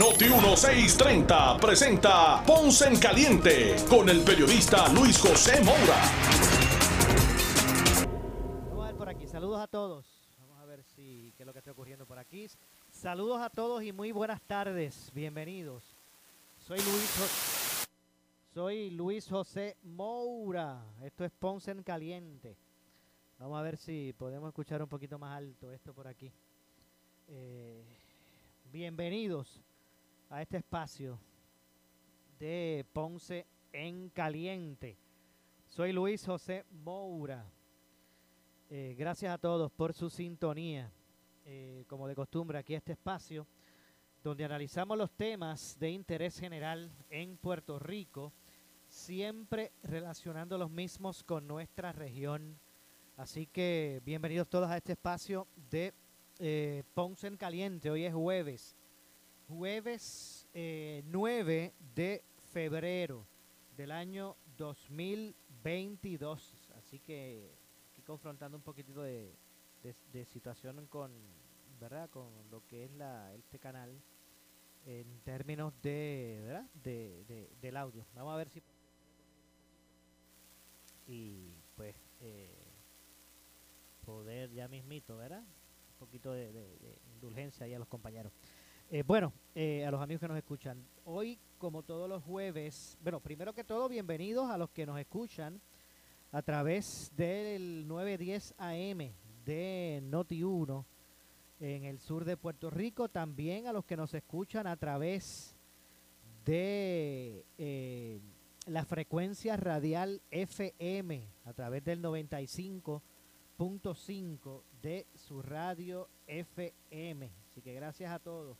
Noti 1630 presenta Ponce en Caliente con el periodista Luis José Moura. Vamos a ver por aquí. Saludos a todos. Vamos a ver si qué es lo que está ocurriendo por aquí. Saludos a todos y muy buenas tardes. Bienvenidos. Soy Luis Jo- soy Luis José Moura. Esto es Ponce en Caliente. Vamos a ver si podemos escuchar un poquito más alto esto por aquí. Eh, bienvenidos a este espacio de Ponce en Caliente. Soy Luis José Moura. Eh, gracias a todos por su sintonía. Eh, como de costumbre, aquí este espacio donde analizamos los temas de interés general en Puerto Rico, siempre relacionando los mismos con nuestra región. Así que bienvenidos todos a este espacio de eh, Ponce en Caliente. Hoy es jueves, jueves eh, 9 de febrero del año 2022. Así que aquí confrontando un poquitito de, de, situación con, ¿verdad? Con lo que es la, este canal en términos de, ¿verdad? De, de- del audio. Vamos a ver si y pues eh, poder ya mismito, ¿verdad? Un poquito de, de- de indulgencia ahí a los compañeros. Eh, bueno, eh, a los amigos que nos escuchan. Hoy, como todos los jueves, bueno, primero que todo, bienvenidos a los que nos escuchan a través del 910 AM de Noti 1 en el sur de Puerto Rico, también a los que nos escuchan a través de eh, la frecuencia radial FM, a través del 95.5 de su radio FM. Así que gracias a todos,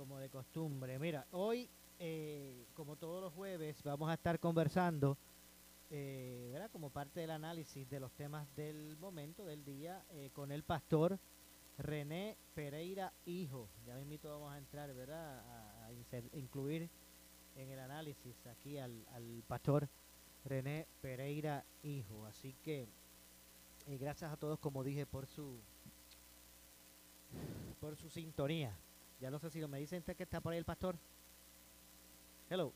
como de costumbre. Mira, hoy, eh, como todos los jueves, vamos a estar conversando eh, ¿verdad? como parte del análisis de los temas del momento, del día, eh, con el pastor René Pereira Hijo. Ya mismito vamos a entrar, ¿verdad? A, incluir en el análisis aquí al, pastor René Pereira Hijo. Así que gracias a todos, como dije, por su por su sintonía. Ya no sé si me dicen que está por ahí el pastor. Hello.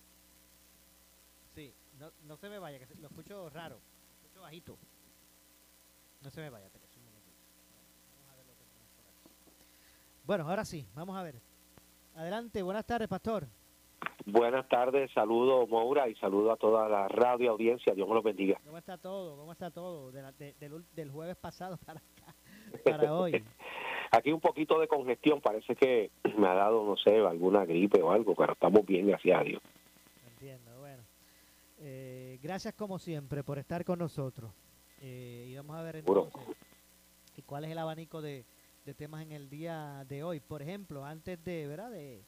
Sí, no, no se me vaya, que lo escucho raro, lo escucho bajito. No se me vaya, un momentito. Vamos a ver lo que tenemos por aquí. Bueno, ahora sí, vamos a ver. Adelante, buenas tardes, pastor. Buenas tardes, saludo Moura y saludo a toda la radio audiencia. Dios me los bendiga. ¿Cómo está todo? ¿Cómo está todo? De la- de- del, del jueves pasado para acá, para hoy. Aquí un poquito de congestión, parece que me ha dado, no sé, alguna gripe o algo, pero estamos bien, gracias a Dios. Entiendo, bueno. Eh, gracias como siempre por estar con nosotros. Eh, y vamos a ver entonces y cuál es el abanico de, de temas en el día de hoy. Por ejemplo, antes de, ¿verdad? De,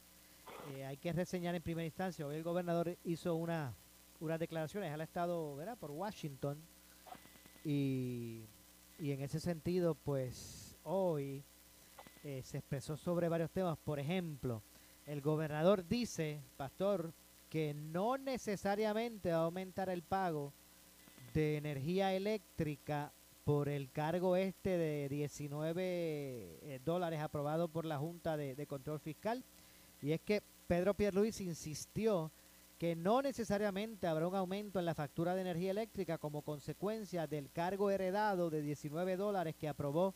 eh, hay que reseñar en primera instancia, hoy el gobernador hizo una, unas declaraciones al Estado, ¿verdad? Por Washington. Y, y en ese sentido, pues hoy eh, se expresó sobre varios temas. Por ejemplo, el gobernador dice, pastor, que no necesariamente va a aumentar el pago de energía eléctrica por el cargo este de 19 eh, dólares aprobado por la Junta de, de Control Fiscal. Y es que Pedro Pierluis insistió que no necesariamente habrá un aumento en la factura de energía eléctrica como consecuencia del cargo heredado de 19 dólares que aprobó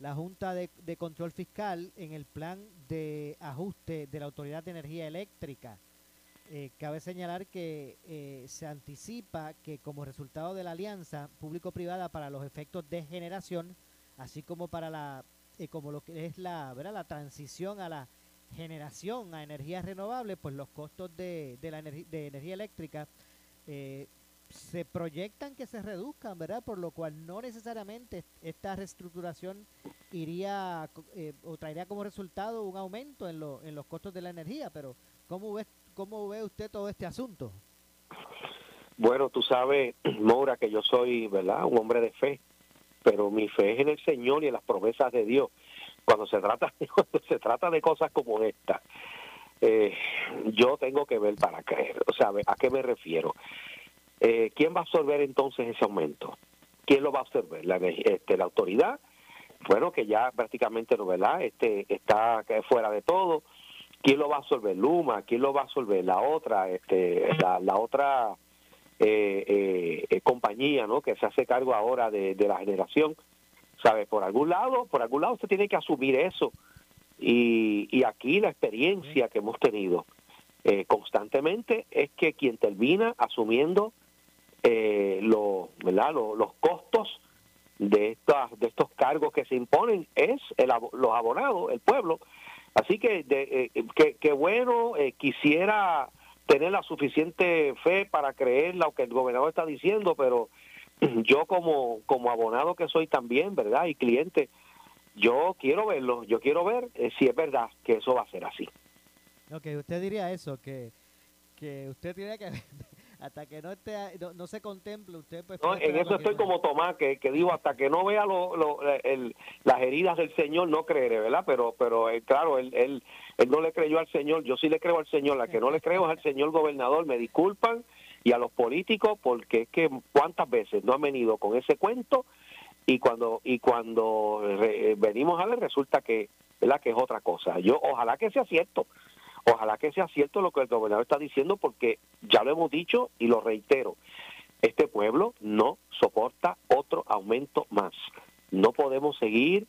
la Junta de, de Control Fiscal en el plan de ajuste de la Autoridad de Energía Eléctrica. Eh, cabe señalar que eh, se anticipa que como resultado de la alianza público-privada para los efectos de generación, así como para la eh, como lo que es la, ¿verdad? la transición a la generación a energías renovables, pues los costos de, de la energi- de energía eléctrica se proyectan que se reduzcan, ¿verdad? Por lo cual no necesariamente esta reestructuración iría eh, o traería como resultado un aumento en, lo- en los costos de la energía, pero ¿cómo ve, cómo ve usted todo este asunto? Bueno, tú sabes, Mora, que yo soy, ¿verdad? Un hombre de fe, pero mi fe es en el Señor y en las promesas de Dios. Cuando se trata, cuando se trata de cosas como esta, eh, yo tengo que ver para creer. O sea, ¿a qué me refiero? Eh, ¿Quién va a absorber entonces ese aumento? ¿Quién lo va a absorber? ¿La, este, la autoridad? Bueno, que ya prácticamente, ¿no, ¿verdad? Este, está fuera de todo. ¿Quién lo va a absorber? Luma. ¿Quién lo va a absorber? La otra, este, la, otra eh, eh, compañía, ¿no? Que se hace cargo ahora de, la generación. ¿Sabe? Por algún lado, por algún lado usted tiene que asumir eso. Y, y aquí la experiencia que hemos tenido eh, constantemente es que quien termina asumiendo eh, lo, ¿verdad? los costos de, estas, de estos cargos que se imponen es el, los abonados, el pueblo. Así que, de, eh, que, bueno, eh, quisiera tener la suficiente fe para creer lo que el gobernador está diciendo, pero yo como, como abonado que soy también, ¿verdad? Y cliente, yo quiero verlo, yo quiero ver eh, si es verdad que eso va a ser así. Ok, usted diría eso, que, que usted tiene que hasta que no esté no, se contemple usted pues en eso estoy como Tomás que, que digo hasta que no vea lo, las heridas del Señor no creeré verdad pero pero eh, claro él, él él no le creyó al Señor yo sí le creo al Señor la que no le creo es al señor gobernador me disculpan y a los políticos porque es que cuántas veces no han venido con ese cuento y cuando y cuando venimos a ver resulta que ¿verdad? que es otra cosa. Yo ojalá que sea cierto. Ojalá que sea cierto lo que el gobernador está diciendo porque ya lo hemos dicho y lo reitero. Este pueblo no soporta otro aumento más. No podemos seguir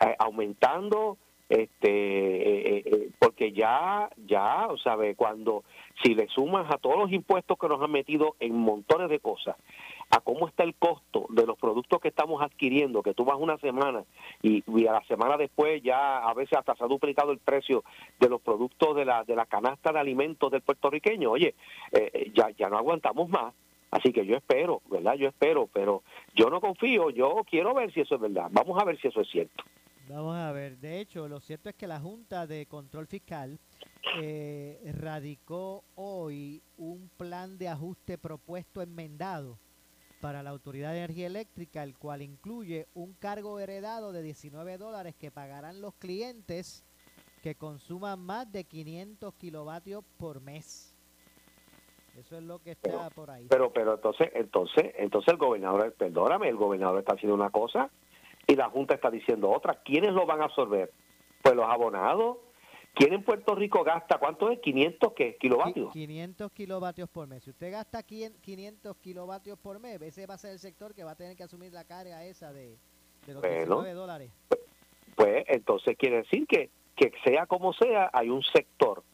eh, aumentando este eh, eh, porque ya ya o sabe cuando si le sumas a todos los impuestos que nos han metido en montones de cosas a cómo está el costo de los productos que estamos adquiriendo, que tú vas una semana y, a la semana después ya a veces hasta se ha duplicado el precio de los productos de la, de la canasta de alimentos del puertorriqueño, oye, eh, eh, ya, ya no aguantamos más. Así que yo espero, ¿verdad? Yo espero, pero yo no confío, yo quiero ver si eso es verdad. Vamos a ver si eso es cierto. Vamos a ver, de hecho, lo cierto es que la Junta de Control Fiscal eh, radicó hoy un plan de ajuste propuesto enmendado para la Autoridad de Energía Eléctrica, el cual incluye un cargo heredado de 19 dólares que pagarán los clientes que consuman más de 500 kilovatios por mes. Eso es lo que está por ahí. Pero, pero entonces, entonces, entonces el gobernador, perdóname, el gobernador está haciendo una cosa y la Junta está diciendo otra. ¿Quiénes lo van a absorber? Pues los abonados, ¿Quién en Puerto Rico gasta cuánto es? 500 ¿qué? kilovatios. 500 kilovatios por mes. Si usted gasta 500 kilovatios por mes, ese va a ser el sector que va a tener que asumir la carga esa de, los 19 dólares. Pues, pues, entonces quiere decir que, que sea como sea, hay un sector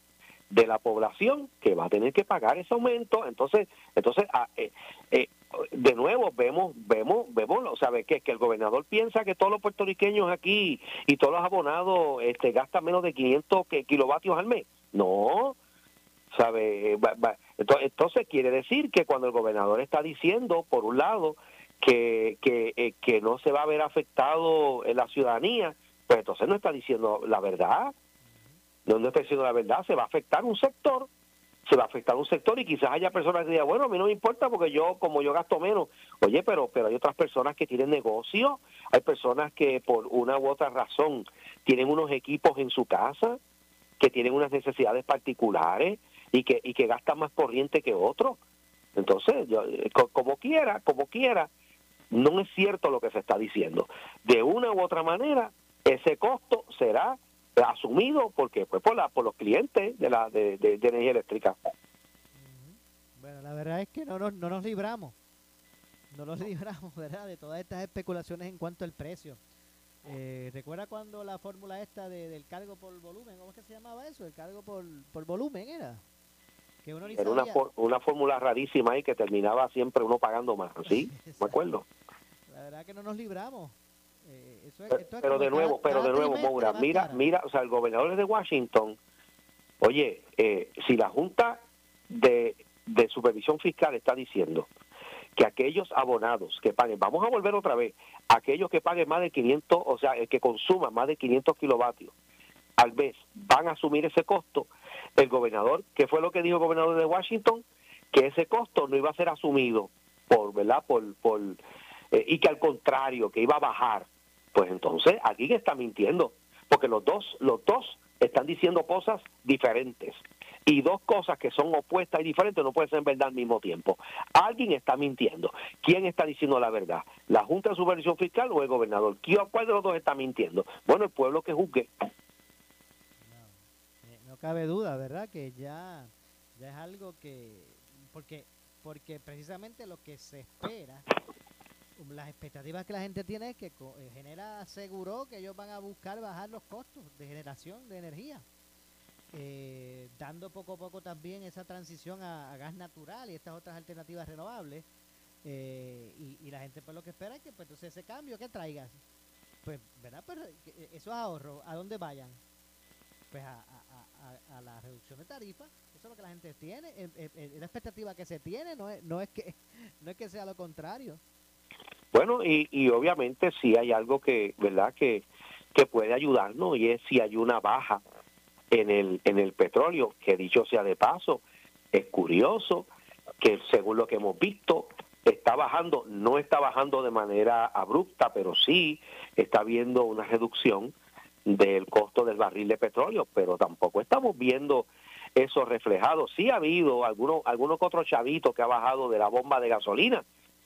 de la población que va a tener que pagar ese aumento. Entonces, entonces ah, eh, eh, de nuevo vemos, vemos, vemos, o sea, que, que el gobernador piensa que todos los puertorriqueños aquí y todos los abonados este, gastan menos de 500 kilovatios al mes. No, sabe, entonces quiere decir que cuando el gobernador está diciendo, por un lado, que, que, eh, que no se va a ver afectado la ciudadanía, pues entonces no está diciendo la verdad. No está diciendo la verdad, se va a afectar un sector, se va a afectar un sector y quizás haya personas que digan, bueno, a mí no me importa porque yo, como yo gasto menos, oye, pero, pero hay otras personas que tienen negocio, hay personas que por una u otra razón tienen unos equipos en su casa, que tienen unas necesidades particulares y que, y que gastan más corriente que otros. Entonces, yo, eh, como quiera, como quiera, no es cierto lo que se está diciendo. De una u otra manera, ese costo será asumido porque pues por la por los clientes de la de, energía eléctrica. Bueno la verdad es que no nos, no nos libramos no nos libramos verdad de todas estas especulaciones en cuanto al precio. Eh, recuerda cuando la fórmula esta de, del cargo por volumen cómo es que se llamaba eso el cargo por, por volumen era. Que uno era una, una fórmula rarísima ahí que terminaba siempre uno pagando más sí me acuerdo. La verdad que no nos libramos eh, pero, de nuevo, pero de nuevo, Moura, mira, mira, o sea, el gobernador de Washington, oye, eh, si la Junta de, de Supervisión Fiscal está diciendo que aquellos abonados que paguen, vamos a volver otra vez, aquellos que paguen más de 500, o sea, el que consuman más de 500 kilovatios al mes, van a asumir ese costo. El gobernador, ¿qué fue lo que dijo el gobernador de Washington? que ese costo no iba a ser asumido por, ¿verdad? Por, por, eh, y que al contrario, que iba a bajar. Pues entonces, aquí está mintiendo, porque los dos, los dos están diciendo cosas diferentes. Y dos cosas que son opuestas y diferentes no pueden ser verdad al mismo tiempo. Alguien está mintiendo. ¿Quién está diciendo la verdad? ¿La Junta de Supervisión Fiscal o el gobernador? ¿Cuál de los dos está mintiendo? Bueno, el pueblo que juzgue. Eh, no, cabe duda, ¿verdad? Que ya, ya es algo que... Porque, porque precisamente lo que se espera las expectativas que la gente tiene es que eh, Genera aseguró que ellos van a buscar bajar los costos de generación de energía, eh, dando poco a poco también esa transición a, gas natural y estas otras alternativas renovables. Eh, y, la gente pues lo que espera es que pues entonces ese cambio que traigas, pues, ¿verdad? Pues esos ahorros, ¿a dónde vayan? Pues a, a, la reducción de tarifas, eso es lo que la gente tiene, la expectativa que se tiene, no es, no es que no es que sea lo contrario. Bueno, y, y obviamente si hay algo que, ¿verdad?, que, que puede ayudarnos y es si hay una baja en el, en el petróleo, que dicho sea de paso, es curioso que según lo que hemos visto, está bajando, no está bajando de manera abrupta, pero sí está habiendo una reducción del costo del barril de petróleo, pero tampoco estamos viendo eso reflejado. Sí ha habido algunos, algunos otros chavitos que ha bajado de la bomba de gasolina,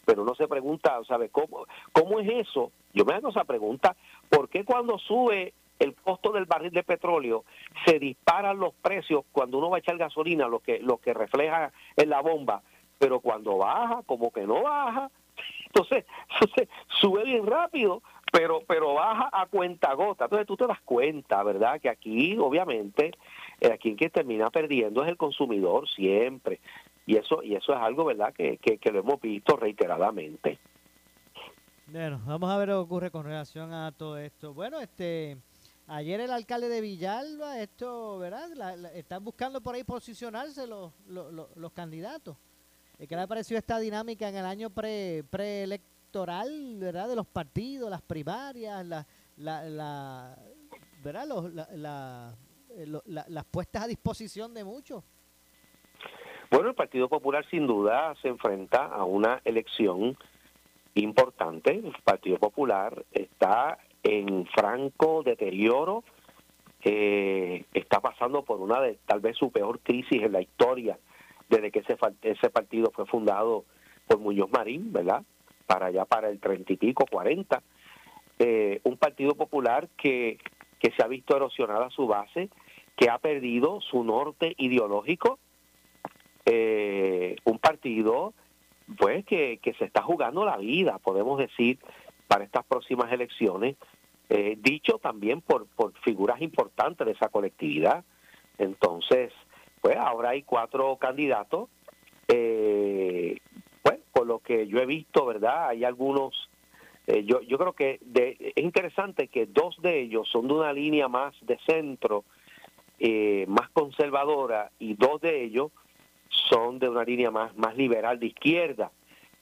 pero uno se pregunta, ¿sabe cómo, cómo es eso? Yo me hago esa pregunta, ¿por qué cuando sube el costo del barril de petróleo se disparan los precios cuando uno va a echar gasolina, lo que, lo que refleja en la bomba, pero cuando baja, como que no baja, entonces, sube bien rápido, pero pero baja a cuenta gota. Entonces tú te das cuenta, ¿verdad? Que aquí, obviamente, eh, aquí que termina perdiendo es el consumidor siempre y eso y eso es algo verdad que, que, lo hemos visto reiteradamente. Bueno vamos a ver lo que ocurre con relación a todo esto. Bueno este ayer el alcalde de Villalba esto verdad están buscando por ahí posicionarse los, los, candidatos. ¿qué le ha parecido esta dinámica en el año pre preelectoral verdad de los partidos las primarias la, la, verdad los, la, eh, las puestas a disposición de muchos bueno, el Partido Popular sin duda se enfrenta a una elección importante. El Partido Popular está en franco deterioro, eh, está pasando por una de tal vez su peor crisis en la historia desde que ese, ese partido fue fundado por Muñoz Marín, ¿verdad? Para allá, para el treinta y pico, cuarenta. Eh, un Partido Popular que, que se ha visto erosionada su base, que ha perdido su norte ideológico, eh, un partido pues que, se está jugando la vida, podemos decir, para estas próximas elecciones, eh, dicho también por, por figuras importantes de esa colectividad. Entonces, pues ahora hay cuatro candidatos, eh, pues por lo que yo he visto, ¿verdad? Hay algunos, eh, yo, yo creo que de, es interesante que dos de ellos son de una línea más de centro, más conservadora, y dos de ellos son de una línea más, más liberal de izquierda.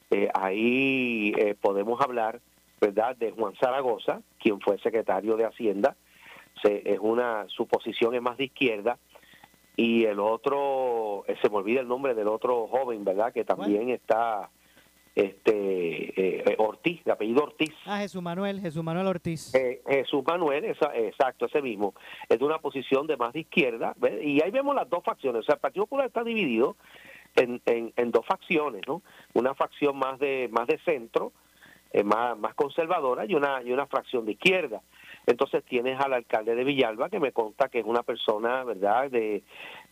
Eh, ahí eh, podemos hablar, ¿verdad?, de Juan Zaragoza, quien fue secretario de Hacienda, se, es una, su posición es más de izquierda, y el otro, eh, se me olvida el nombre del otro joven, ¿verdad?, que también está este eh, Ortiz, de apellido Ortiz. Ah, Jesús Manuel, Jesús Manuel Ortiz. Eh, Jesús Manuel, exacto, ese mismo, es de una posición de más de izquierda, y ahí vemos las dos facciones, o sea, el Partido Popular está dividido en, en, dos facciones, ¿no? Una facción más de más de centro, eh, más, más conservadora, y una, y una fracción de izquierda. Entonces tienes al alcalde de Villalba, que me consta que es una persona, ¿verdad?, de,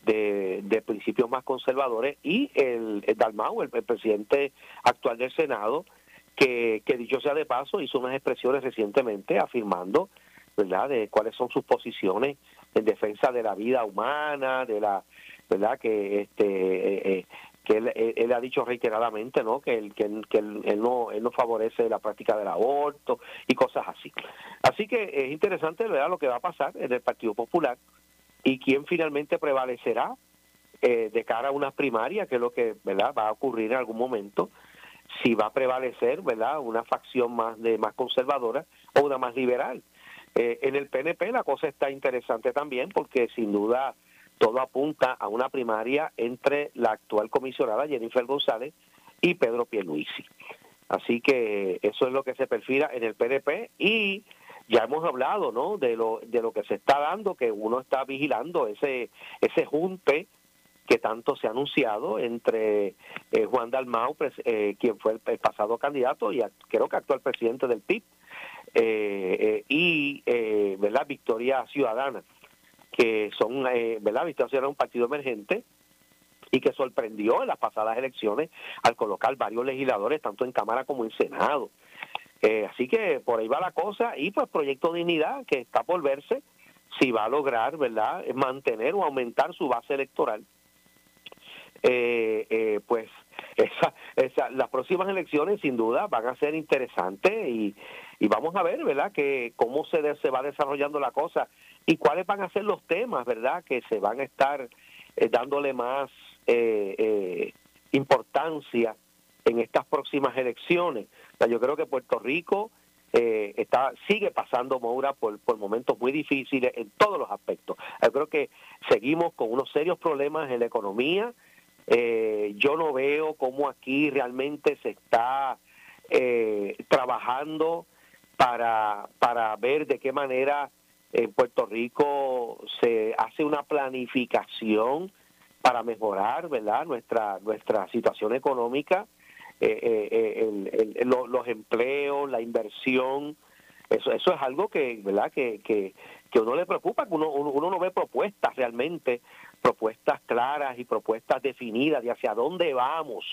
de, principios más conservadores, y el, Dalmau, el, presidente actual del Senado, que, que dicho sea de paso, hizo unas expresiones recientemente afirmando, ¿verdad?, de cuáles son sus posiciones en defensa de la vida humana, de la, ¿verdad?, que este eh, eh, que él, ha dicho reiteradamente no que él, que, él, no él no favorece la práctica del aborto y cosas así así que es interesante ver lo que va a pasar en el Partido Popular y quién finalmente prevalecerá eh, de cara a unas primarias que es lo que verdad va a ocurrir en algún momento. Si va a prevalecer verdad una facción más de más conservadora o una más liberal. Eh, en el PNP la cosa está interesante también porque sin duda todo apunta a una primaria entre la actual comisionada Jennifer González y Pedro Pierluisi. Así que eso es lo que se perfila en el PDP y ya hemos hablado, ¿no? De lo de lo que se está dando, que uno está vigilando ese ese junte que tanto se ha anunciado entre eh, Juan Dalmau, eh, quien fue el, pasado candidato y creo que actual presidente del PIB, eh, y ¿verdad? Victoria Ciudadana, que son, ¿verdad? Victoria Ciudadana un partido emergente y que sorprendió en las pasadas elecciones al colocar varios legisladores, tanto en Cámara como en Senado. Así que por ahí va la cosa y pues Proyecto Dignidad, que está por verse si va a lograr, ¿verdad?, mantener o aumentar su base electoral eh, eh, pues esa, esa, las próximas elecciones sin duda van a ser interesantes y, y vamos a ver, ¿verdad?, que cómo se, se va desarrollando la cosa y cuáles van a ser los temas, ¿verdad?, que se van a estar eh, dándole más eh, importancia en estas próximas elecciones. Yo creo que Puerto Rico está sigue pasando Moura por, por momentos muy difíciles en todos los aspectos. Yo creo que seguimos con unos serios problemas en la economía, eh, yo no veo cómo aquí realmente se está eh, trabajando para, para ver de qué manera en Puerto Rico se hace una planificación para mejorar verdad nuestra nuestra situación económica eh, los empleos la inversión eso eso es algo que verdad que, que, que uno le preocupa que uno, uno no ve propuestas realmente propuestas claras y propuestas definidas de hacia dónde vamos.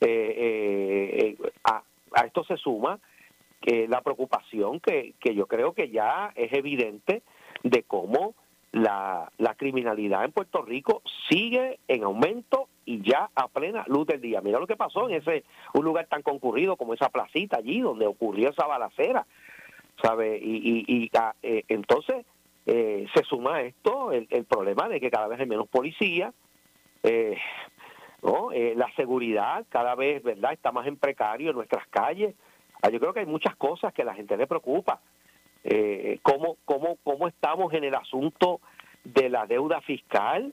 Eh, eh, eh, a, esto se suma que la preocupación que, que yo creo que ya es evidente de cómo la, la criminalidad en Puerto Rico sigue en aumento y ya a plena luz del día. Mira lo que pasó en ese un lugar tan concurrido como esa placita allí donde ocurrió esa balacera, ¿sabe? Y, y, y ah, entonces eh, se suma a esto el, problema de que cada vez hay menos policía, eh, ¿no? Eh, la seguridad cada vez verdad está más en precario en nuestras calles. Ah, yo creo que hay muchas cosas que a la gente le preocupa. Eh, ¿cómo, cómo, ¿Cómo estamos en el asunto de la deuda fiscal?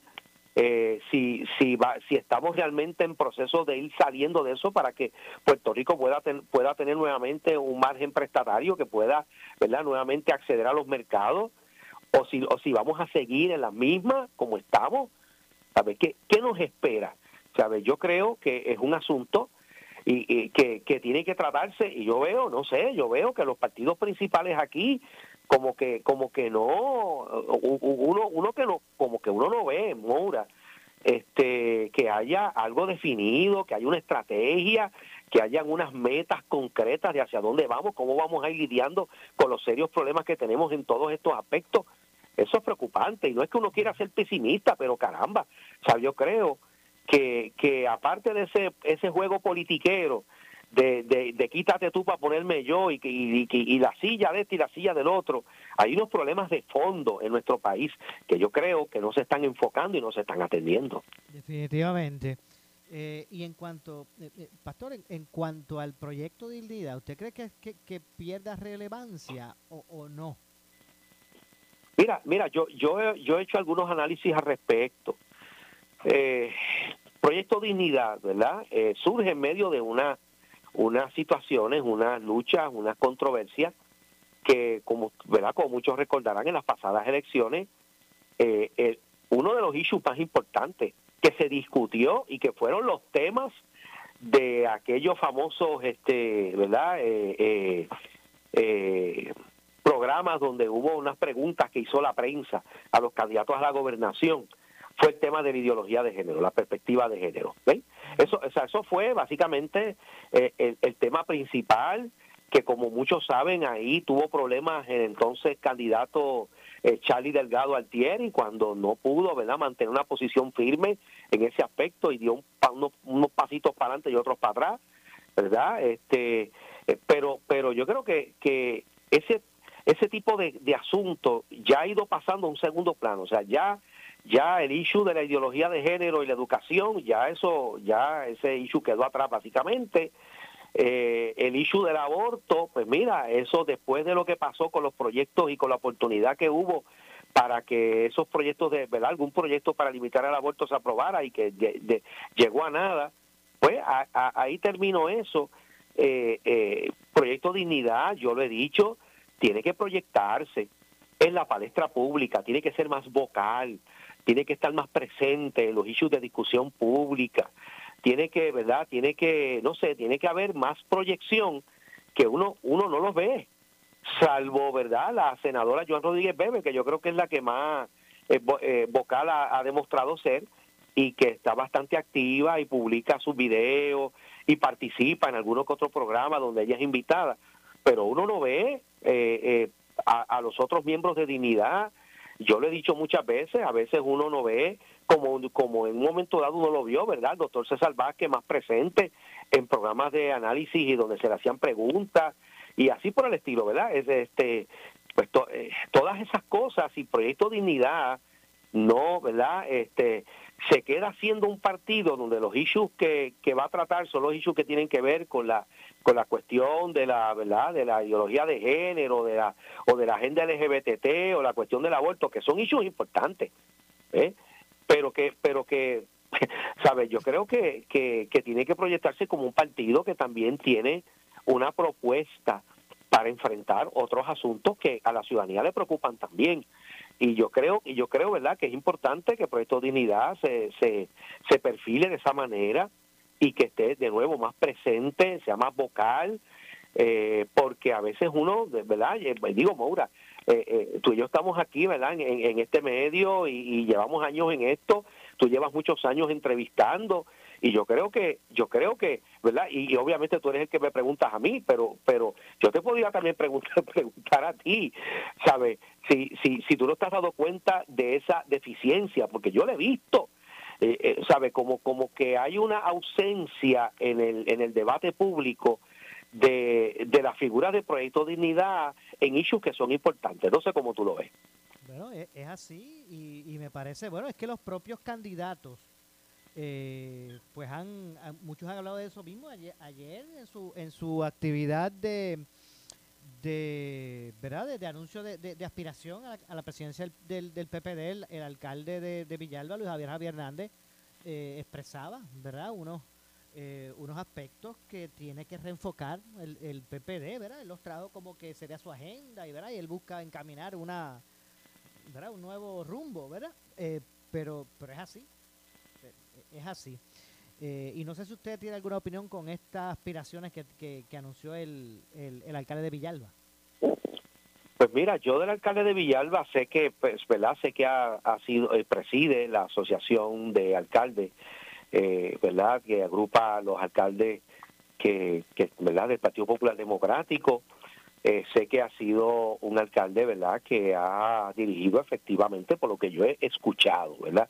si si va, si estamos realmente en proceso de ir saliendo de eso para que Puerto Rico pueda pueda tener nuevamente un margen prestatario que pueda verdad nuevamente acceder a los mercados o si, o si vamos a seguir en la misma como estamos, ¿sabes? ¿Qué, qué nos espera? ¿Sabes? Yo creo que es un asunto y, que, que tiene que tratarse y yo veo, no sé, yo veo que los partidos principales aquí como que como que no uno uno que no como que uno no ve Moura este que haya algo definido, que haya una estrategia, que hayan unas metas concretas de hacia dónde vamos, cómo vamos a ir lidiando con los serios problemas que tenemos en todos estos aspectos. Eso es preocupante y no es que uno quiera ser pesimista, pero caramba, o yo creo que, que aparte de ese, ese juego politiquero, de, de, quítate tú para ponerme yo y, y, y, la silla de este y la silla del otro. Hay unos problemas de fondo en nuestro país que yo creo que no se están enfocando y no se están atendiendo. Definitivamente. Eh, y en cuanto, eh, eh, Pastor, en, cuanto al proyecto de Ildida, ¿usted cree que, que, que pierda relevancia o, o no? Mira, mira, yo yo yo he hecho algunos análisis al respecto. Eh, Proyecto Dignidad, ¿verdad? Eh, surge en medio de una unas situaciones, unas luchas, unas controversias que, como verdad, como muchos recordarán, en las pasadas elecciones, eh, uno de los issues más importantes que se discutió y que fueron los temas de aquellos famosos, este, ¿verdad? eh, eh programas donde hubo unas preguntas que hizo la prensa a los candidatos a la gobernación fue el tema de la ideología de género, la perspectiva de género. Eso, o sea, eso fue básicamente eh, el, tema principal que como muchos saben ahí tuvo problemas el entonces candidato eh, Charlie Delgado Altieri cuando no pudo verdad mantener una posición firme en ese aspecto y dio un, unos, unos, pasitos para adelante y otros para atrás verdad este eh, pero pero yo creo que que ese ese tipo de, de asunto ya ha ido pasando a un segundo plano, o sea, ya ya el issue de la ideología de género y la educación, ya eso, ya ese issue quedó atrás básicamente. Eh, el issue del aborto, pues mira, eso después de lo que pasó con los proyectos y con la oportunidad que hubo para que esos proyectos de, ¿verdad? Algún proyecto para limitar el aborto se aprobara y que llegó a nada. Pues ahí terminó eso. Eh, eh, proyecto Dignidad, yo lo he dicho, tiene que proyectarse en la palestra pública, tiene que ser más vocal, tiene que estar más presente en los issues de discusión pública, tiene que, ¿verdad? Tiene que, no sé, tiene que haber más proyección que uno, uno no los ve, salvo, ¿verdad? La senadora Joan Rodríguez Bebe, que yo creo que es la que más eh, eh, vocal ha, demostrado ser y que está bastante activa y publica sus videos y participa en algunos que otros programas donde ella es invitada, pero uno no ve eh, a, a, los otros miembros de dignidad. Yo lo he dicho muchas veces, a veces uno no ve como, como en un momento dado uno lo vio, ¿verdad? El doctor César Vázquez más presente en programas de análisis y donde se le hacían preguntas y así por el estilo, ¿verdad? Es este pues eh, todas esas cosas y Proyecto Dignidad no, ¿verdad? Este se queda siendo un partido donde los issues que, que va a tratar son los issues que tienen que ver con la con la cuestión de la verdad de la ideología de género de la o de la agenda LGBT o la cuestión del aborto que son issues importantes ¿eh? pero que pero que sabes yo creo que, que, que tiene que proyectarse como un partido que también tiene una propuesta para enfrentar otros asuntos que a la ciudadanía le preocupan también. Y yo creo y yo creo verdad que es importante que el proyecto Dignidad se, se, se perfile de esa manera y que esté de nuevo más presente sea más vocal eh, porque a veces uno verdad pues digo Maura eh, eh, tú y yo estamos aquí verdad en, en este medio y, y llevamos años en esto tú llevas muchos años entrevistando y yo creo que yo creo que verdad y, obviamente tú eres el que me preguntas a mí pero pero yo te podría también preguntar preguntar a ti sabes si si si tú no te has dado cuenta de esa deficiencia porque yo la he visto eh, eh sabe como como que hay una ausencia en el en el debate público de, de la figura de proyecto dignidad en issues que son importantes. No sé cómo tú lo ves. Bueno es, así y, y me parece bueno es que los propios candidatos eh, pues han, muchos han hablado de eso mismo ayer, ayer en su en su actividad de de verdad de, anuncio de, de, aspiración a la, presidencia del, del PPD el, alcalde de, Villalba Luis Javier Javier Hernández eh, expresaba verdad unos eh, unos aspectos que tiene que reenfocar el, el PPD verdad él los trajo como que sería su agenda y verdad y él busca encaminar una verdad un nuevo rumbo verdad eh, pero pero es así. Es así. Eh, y no sé si usted tiene alguna opinión con estas aspiraciones que, que, anunció el, el, alcalde de Villalba. Pues mira, yo del alcalde de Villalba sé que, pues, ¿verdad? Sé que ha, sido, eh, preside la asociación de alcaldes, eh, ¿verdad? Que agrupa a los alcaldes que, que ¿verdad? Del Partido Popular Democrático. sé que ha sido un alcalde, ¿verdad? Que ha dirigido efectivamente, por lo que yo he escuchado, ¿verdad?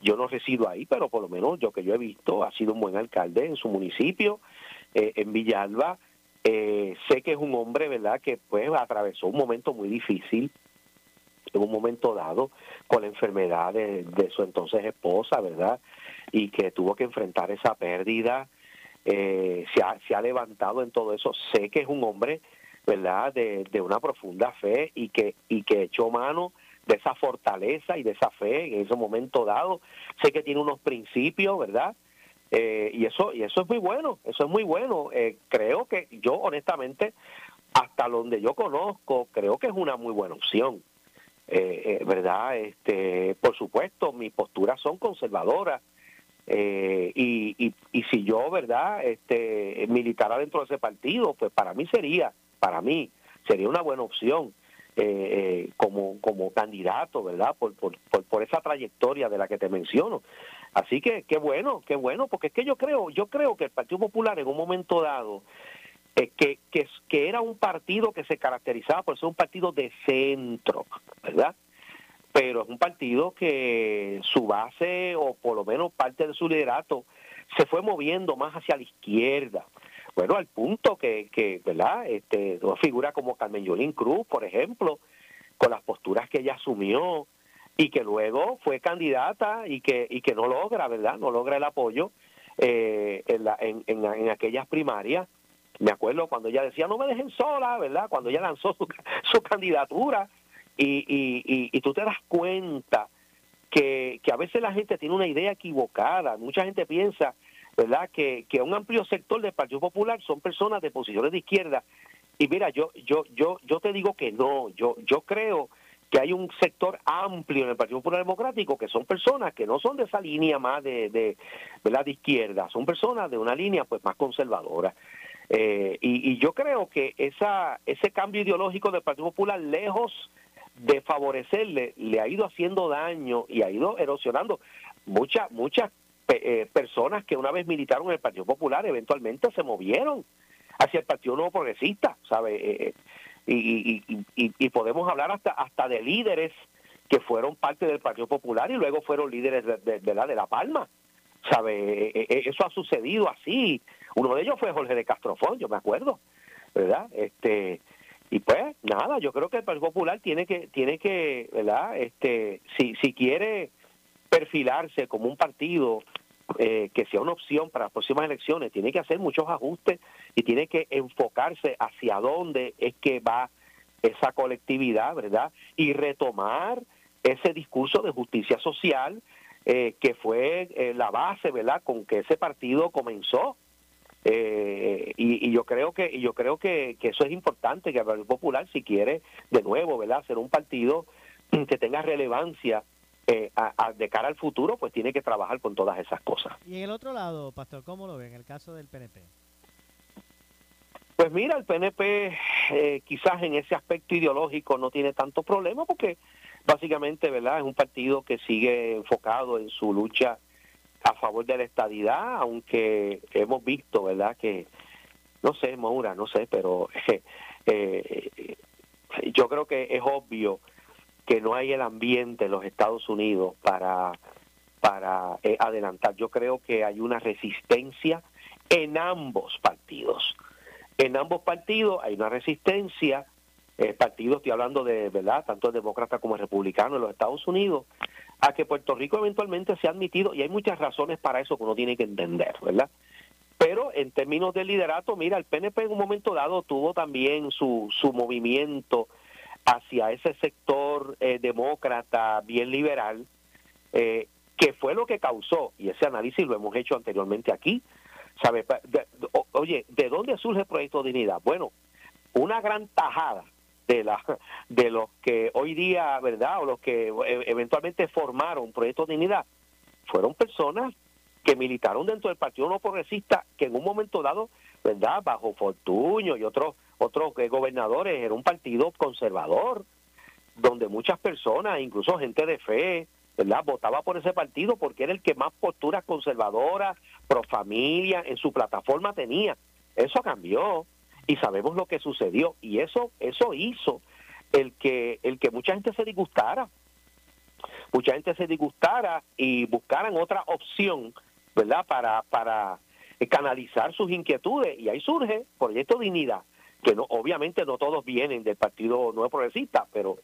Yo no resido ahí, pero por lo menos yo que yo he visto, ha sido un buen alcalde en su municipio, eh, en Villalba. Eh, sé que es un hombre, ¿verdad?, que pues atravesó un momento muy difícil en un momento dado con la enfermedad de, su entonces esposa, ¿verdad? Y que tuvo que enfrentar esa pérdida. Eh, se, ha, se ha levantado en todo eso. Sé que es un hombre, ¿verdad?, de, de una profunda fe y que, y que echó mano de esa fortaleza y de esa fe en ese momento dado. Sé que tiene unos principios, ¿verdad? Eh, y eso y eso es muy bueno, eso es muy bueno. Eh, creo que yo honestamente, hasta donde yo conozco, creo que es una muy buena opción. Eh, ¿Verdad? Este, por supuesto, mis posturas son conservadoras. y, y, si yo, ¿verdad? Este, militara dentro de ese partido, pues para mí sería, para mí, sería una buena opción eh, eh, como, como candidato, ¿verdad? Por, por, por, esa trayectoria de la que te menciono. Así que qué bueno, qué bueno, porque es que yo creo, yo creo que el Partido Popular en un momento dado eh, que, que, que era un partido que se caracterizaba por ser un partido de centro, ¿verdad? Pero es un partido que su base, o por lo menos parte de su liderato, se fue moviendo más hacia la izquierda bueno, al punto que, que ¿verdad? Este, una figura como Carmen Yolín Cruz, por ejemplo, con las posturas que ella asumió y que luego fue candidata y que, y que no logra, ¿verdad? No logra el apoyo eh, en, la, en, en, aquellas primarias. Me acuerdo cuando ella decía, no me dejen sola, ¿verdad? Cuando ella lanzó su, su candidatura Y, y, y, tú te das cuenta que, que a veces la gente tiene una idea equivocada. Mucha gente piensa, ¿verdad?, que, que un amplio sector del Partido Popular son personas de posiciones de izquierda. Y mira, yo, yo, yo, yo te digo que no. Yo, yo creo que hay un sector amplio en el Partido Popular Democrático que son personas que no son de esa línea más de, de, ¿verdad? de izquierda, son personas de una línea pues más conservadora. Eh, y, y, yo creo que esa, ese cambio ideológico del Partido Popular, lejos de favorecerle, le ha ido haciendo daño y ha ido erosionando muchas, muchas eh, personas que una vez militaron en el Partido Popular eventualmente se movieron hacia el Partido Nuevo Progresista, ¿sabe? Eh, y, y, y, podemos hablar hasta hasta de líderes que fueron parte del Partido Popular y luego fueron líderes de, de, la de La Palma. ¿Sabe? Eso ha sucedido así. Uno de ellos fue Jorge de Castrofón, yo me acuerdo, ¿verdad? Este y pues nada, yo creo que el Partido Popular tiene que tiene que, ¿verdad? Este si si quiere perfilarse como un partido eh, que sea una opción para las próximas elecciones, tiene que hacer muchos ajustes y tiene que enfocarse hacia dónde es que va esa colectividad, ¿verdad? Y retomar ese discurso de justicia social eh, que fue eh, la base, ¿verdad? Con que ese partido comenzó. Eh, y, y, yo creo que yo creo que, que, eso es importante que el Partido Popular si quiere de nuevo verdad ser un partido que tenga relevancia eh, a, de cara al futuro, pues tiene que trabajar con todas esas cosas. Y en el otro lado, Pastor, ¿cómo lo ve en el caso del PNP? Pues mira, el PNP eh, quizás en ese aspecto ideológico no tiene tanto problema porque básicamente, ¿verdad? Es un partido que sigue enfocado en su lucha a favor de la estadidad, aunque hemos visto, ¿verdad? Que, no sé, Maura, no sé, pero eh, yo creo que es obvio que no hay el ambiente en los Estados Unidos para, para eh, adelantar. Yo creo que hay una resistencia en ambos partidos. En ambos partidos hay una resistencia, eh, partidos, estoy hablando de, ¿verdad?, tanto el demócrata como el republicano en los Estados Unidos, a que Puerto Rico eventualmente sea admitido, y hay muchas razones para eso que uno tiene que entender, ¿verdad? Pero en términos de liderato, mira, el PNP en un momento dado tuvo también su, su movimiento hacia ese sector eh, demócrata bien liberal, eh, que fue lo que causó, y ese análisis lo hemos hecho anteriormente aquí, ¿sabe? oye, ¿de dónde surge el proyecto de dignidad? Bueno, una gran tajada de la de los que hoy día, ¿verdad? O los que e, eventualmente formaron Proyecto de Dignidad, fueron personas que militaron dentro del Partido No Progresista, que en un momento dado, ¿verdad? Bajo Fortuño y otros otros gobernadores, era un partido conservador, donde muchas personas, incluso gente de fe, ¿verdad? Votaba por ese partido porque era el que más posturas conservadoras, pro familia, en su plataforma tenía. Eso cambió y sabemos lo que sucedió y eso eso hizo el que el que mucha gente se disgustara. Mucha gente se disgustara y buscaran otra opción, ¿verdad? Para para canalizar sus inquietudes y ahí surge Proyecto Dignidad que no obviamente no todos vienen del Partido Nuevo Progresista, pero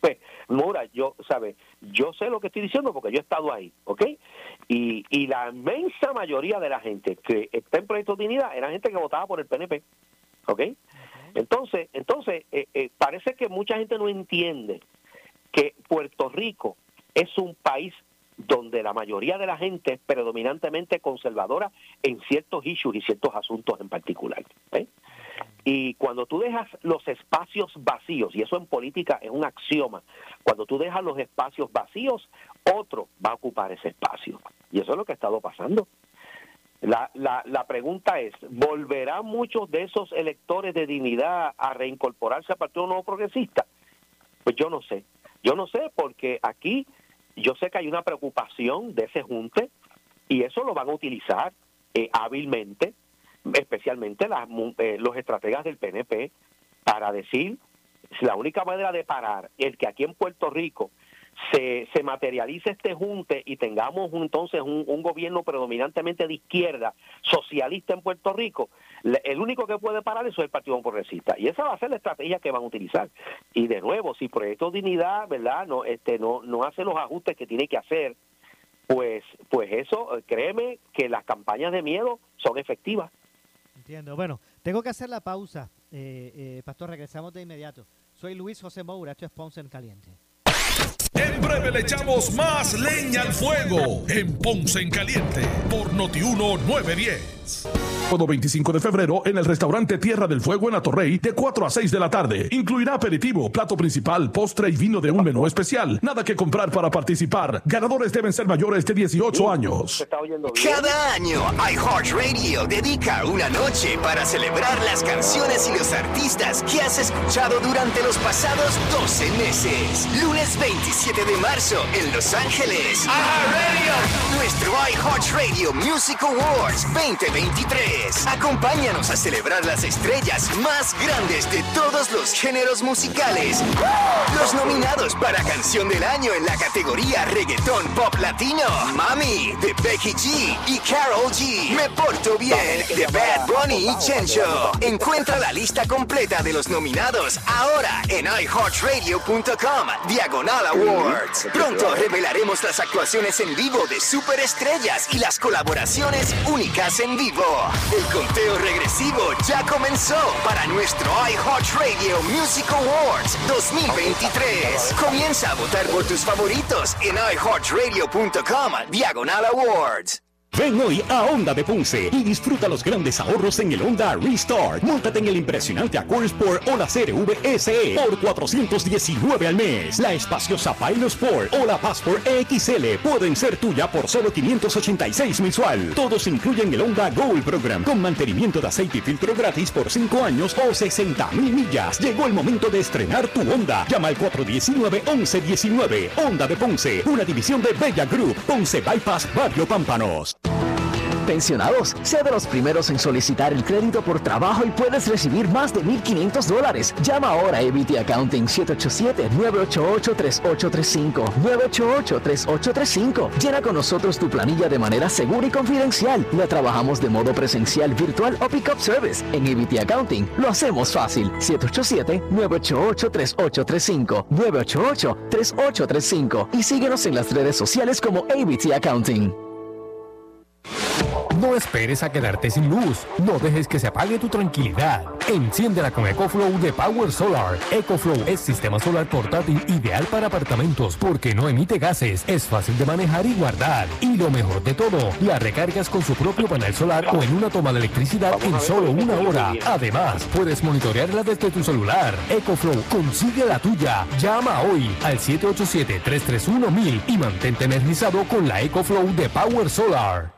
pues, Mora, yo, ¿sabe? Yo sé lo que estoy diciendo porque yo he estado ahí, ¿ok? Y, y la inmensa mayoría de la gente que está en Proyecto de Dignidad era gente que votaba por el PNP, ¿ok? Entonces, entonces eh, eh, parece que mucha gente no entiende que Puerto Rico es un país donde la mayoría de la gente es predominantemente conservadora en ciertos issues y ciertos asuntos en particular. ¿eh? Y cuando tú dejas los espacios vacíos, y eso en política es un axioma, cuando tú dejas los espacios vacíos, otro va a ocupar ese espacio. Y eso es lo que ha estado pasando. La, la, la pregunta es, ¿volverán muchos de esos electores de dignidad a reincorporarse al Partido Nuevo Progresista? Pues yo no sé. Yo no sé porque aquí yo sé que hay una preocupación de ese junte y eso lo van a utilizar eh, hábilmente especialmente las, eh, los estrategas del PNP, para decir la única manera de parar el que aquí en Puerto Rico se, se materialice este junte y tengamos entonces un, gobierno predominantemente de izquierda, socialista en Puerto Rico, el único que puede parar eso es el Partido Progresista. Y esa va a ser la estrategia que van a utilizar. Y de nuevo, si Proyecto Dignidad, ¿verdad?, no, este, no, no hace los ajustes que tiene que hacer, pues, pues eso, créeme que las campañas de miedo son efectivas. Entiendo. Bueno, tengo que hacer la pausa. Eh, eh, Pastor, regresamos de inmediato. Soy Luis José Moura, esto es Ponce en Caliente. En breve le echamos más leña al fuego en Ponce en Caliente por Notiuno 910. Todo 25 de febrero en el restaurante Tierra del Fuego en Atorrey de 4 a 6 de la tarde. Incluirá aperitivo, plato principal, postre y vino de un menú especial. Nada que comprar para participar. Ganadores deben ser mayores de 18 años. Cada año iHeartRadio dedica una noche para celebrar las canciones y los artistas que has escuchado durante los pasados 12 meses. Lunes 27 de marzo en Los Ángeles. iHeartRadio. Nuestro iHeartRadio Music Awards 2023. Acompáñanos a celebrar las estrellas más grandes de todos los géneros musicales. Los nominados para Canción del Año en la categoría Reggaetón Pop Latino. Mami, de Becky G y Carol G. Me Porto Bien, de Bad Bunny y Chencho. Encuentra la lista completa de los nominados ahora en iHeartRadio.com, Diagonal Awards. Pronto revelaremos las actuaciones en vivo de superestrellas y las colaboraciones únicas en vivo. El conteo regresivo ya comenzó para nuestro iHeartRadio Music Awards 2023. Comienza a votar por tus favoritos en iHeartRadio.com Diagonal Awards. Ven hoy a Honda de Ponce y disfruta los grandes ahorros en el Honda Restart. Móntate en el impresionante Accord Sport o la CRV SE por 419 al mes. La espaciosa Pilot Sport o la Passport XL pueden ser tuya por solo 586 mensual. Todos incluyen el Honda Gold Program con mantenimiento de aceite y filtro gratis por 5 años o 60 mil millas. Llegó el momento de estrenar tu Honda. Llama al 419-1119. Honda de Ponce, una división de Bella Group. Ponce Bypass Barrio Pámpanos. Pensionados, sé de los primeros en solicitar el crédito por trabajo y puedes recibir más de 1.500 dólares. Llama ahora a ABT Accounting 787-988-3835. 988-3835. Llena con nosotros tu planilla de manera segura y confidencial. La trabajamos de modo presencial, virtual o pick-up service. En ABT Accounting lo hacemos fácil. 787-988-3835. 988-3835. Y síguenos en las redes sociales como ABT Accounting. No esperes a quedarte sin luz. No dejes que se apague tu tranquilidad. Enciéndela con EcoFlow de Power Solar. EcoFlow es sistema solar portátil ideal para apartamentos porque no emite gases, es fácil de manejar y guardar. Y lo mejor de todo, la recargas con su propio panel solar o en una toma de electricidad en solo una hora. Además, puedes monitorearla desde tu celular. EcoFlow, consigue la tuya. Llama hoy al 787-331-1000 y mantente energizado con la EcoFlow de Power Solar.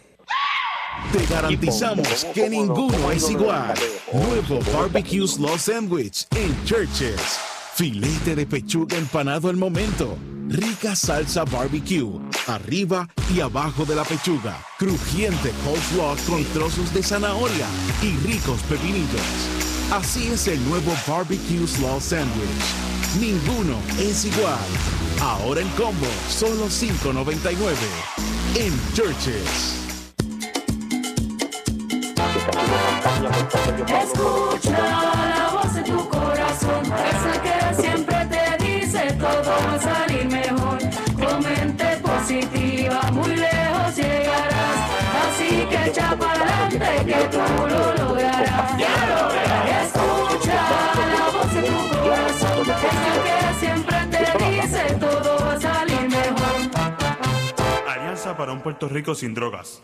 Te garantizamos que ninguno es igual. Nuevo Barbecue Slaw Sandwich en Churches. Filete de pechuga empanado al momento. Rica salsa barbecue, arriba y abajo de la pechuga. Crujiente coleslaw con trozos de zanahoria y ricos pepinillos. Así es el nuevo Barbecue Slaw Sandwich. Ninguno es igual. Ahora en combo, solo $5.99. En Churches. Escucha la voz de tu corazón, esa que siempre te dice todo va a salir mejor. Con mente positiva, muy lejos llegarás. Así que echa para adelante que tú lo lograrás. Escucha la voz de tu corazón, esa que siempre te dice todo va a salir mejor. Alianza para un Puerto Rico sin drogas.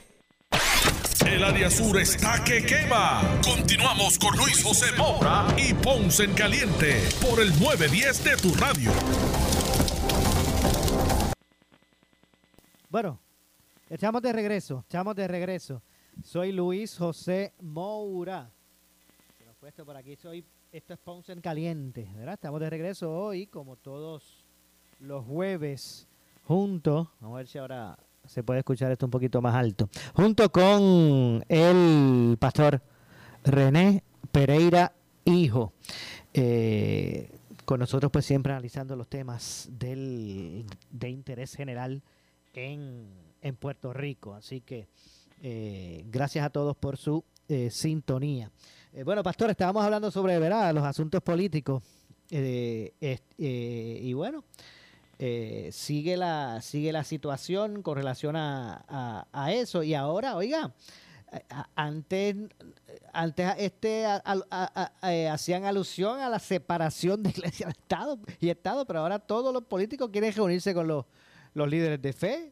El área sur está que quema. Continuamos con Luis José Moura y Ponce en Caliente por el 910 de tu radio. Bueno, echamos de regreso, echamos de regreso. Soy Luis José Moura. Se nos puesto por aquí, soy, esto es Ponce en Caliente, ¿verdad? Estamos de regreso hoy, como todos los jueves, juntos. Vamos a ver si ahora se puede escuchar esto un poquito más alto. Junto con el pastor René Pereira Hijo. Eh, con nosotros pues siempre analizando los temas del, de interés general en, en Puerto Rico. Así que eh, gracias a todos por su eh, sintonía. Eh, bueno, pastor, estábamos hablando sobre ¿verdad? los asuntos políticos. eh, y bueno, eh, sigue la sigue la situación con relación a, a- a eso. Y ahora oiga antes antes este a- a- a- a- eh, hacían alusión a la separación de iglesia de estado y estado pero ahora todos los políticos quieren reunirse con los, los líderes de fe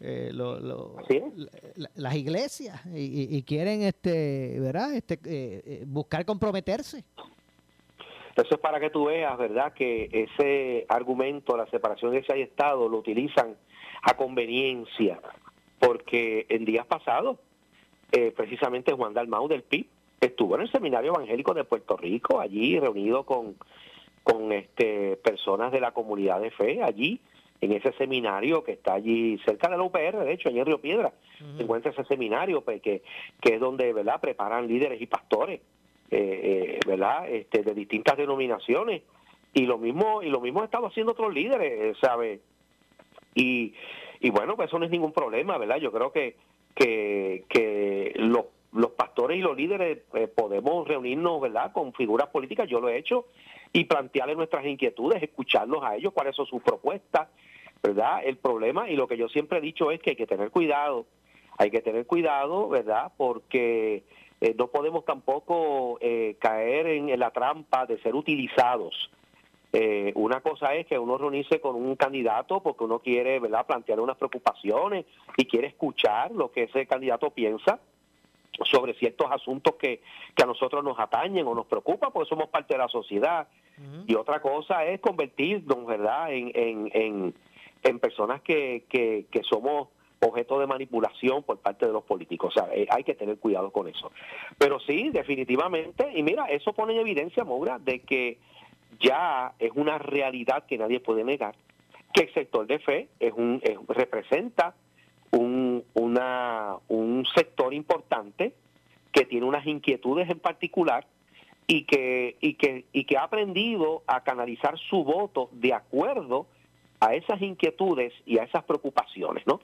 eh, lo- lo- la- la- las iglesias y, y- quieren este verdad este eh, buscar comprometerse Eso es para que tú veas, ¿verdad?, que ese argumento, la separación de y Estado, lo utilizan a conveniencia, porque en días pasados, eh, precisamente Juan Dalmau del PIB estuvo en el Seminario Evangélico de Puerto Rico, allí reunido con, con este, personas de la comunidad de fe, allí en ese seminario que está allí cerca de la UPR, de hecho, allí en Río Piedra, se encuentra ese seminario pues, que, que es donde verdad preparan líderes y pastores eh, eh, verdad este, de distintas denominaciones. Y lo mismo y lo mismo han estado haciendo otros líderes sabe y y bueno pues eso no es ningún problema verdad yo creo que que, que los los pastores y los líderes eh, podemos reunirnos verdad con figuras políticas yo lo he hecho y plantearles nuestras inquietudes escucharlos a ellos cuáles son sus propuestas verdad el problema y lo que yo siempre he dicho es que hay que tener cuidado hay que tener cuidado, ¿verdad? Porque eh, no podemos tampoco eh, caer en, en la trampa de ser utilizados. Eh, una cosa es que uno reunirse con un candidato porque uno quiere, ¿verdad?, plantear unas preocupaciones y quiere escuchar lo que ese candidato piensa sobre ciertos asuntos que, que a nosotros nos atañen o nos preocupan porque somos parte de la sociedad. Y otra cosa es convertirnos, ¿verdad?, en, en, en, en personas que, que, que somos objeto de manipulación por parte de los políticos. O sea, eh, hay que tener cuidado con eso. Pero sí, definitivamente, y mira, eso pone en evidencia, Moura, de que ya es una realidad que nadie puede negar, que el sector de fe es un, es- representa un, una, un sector importante que tiene unas inquietudes en particular y que, y que, y que ha aprendido a canalizar su voto de acuerdo a esas inquietudes y a esas preocupaciones, ¿no?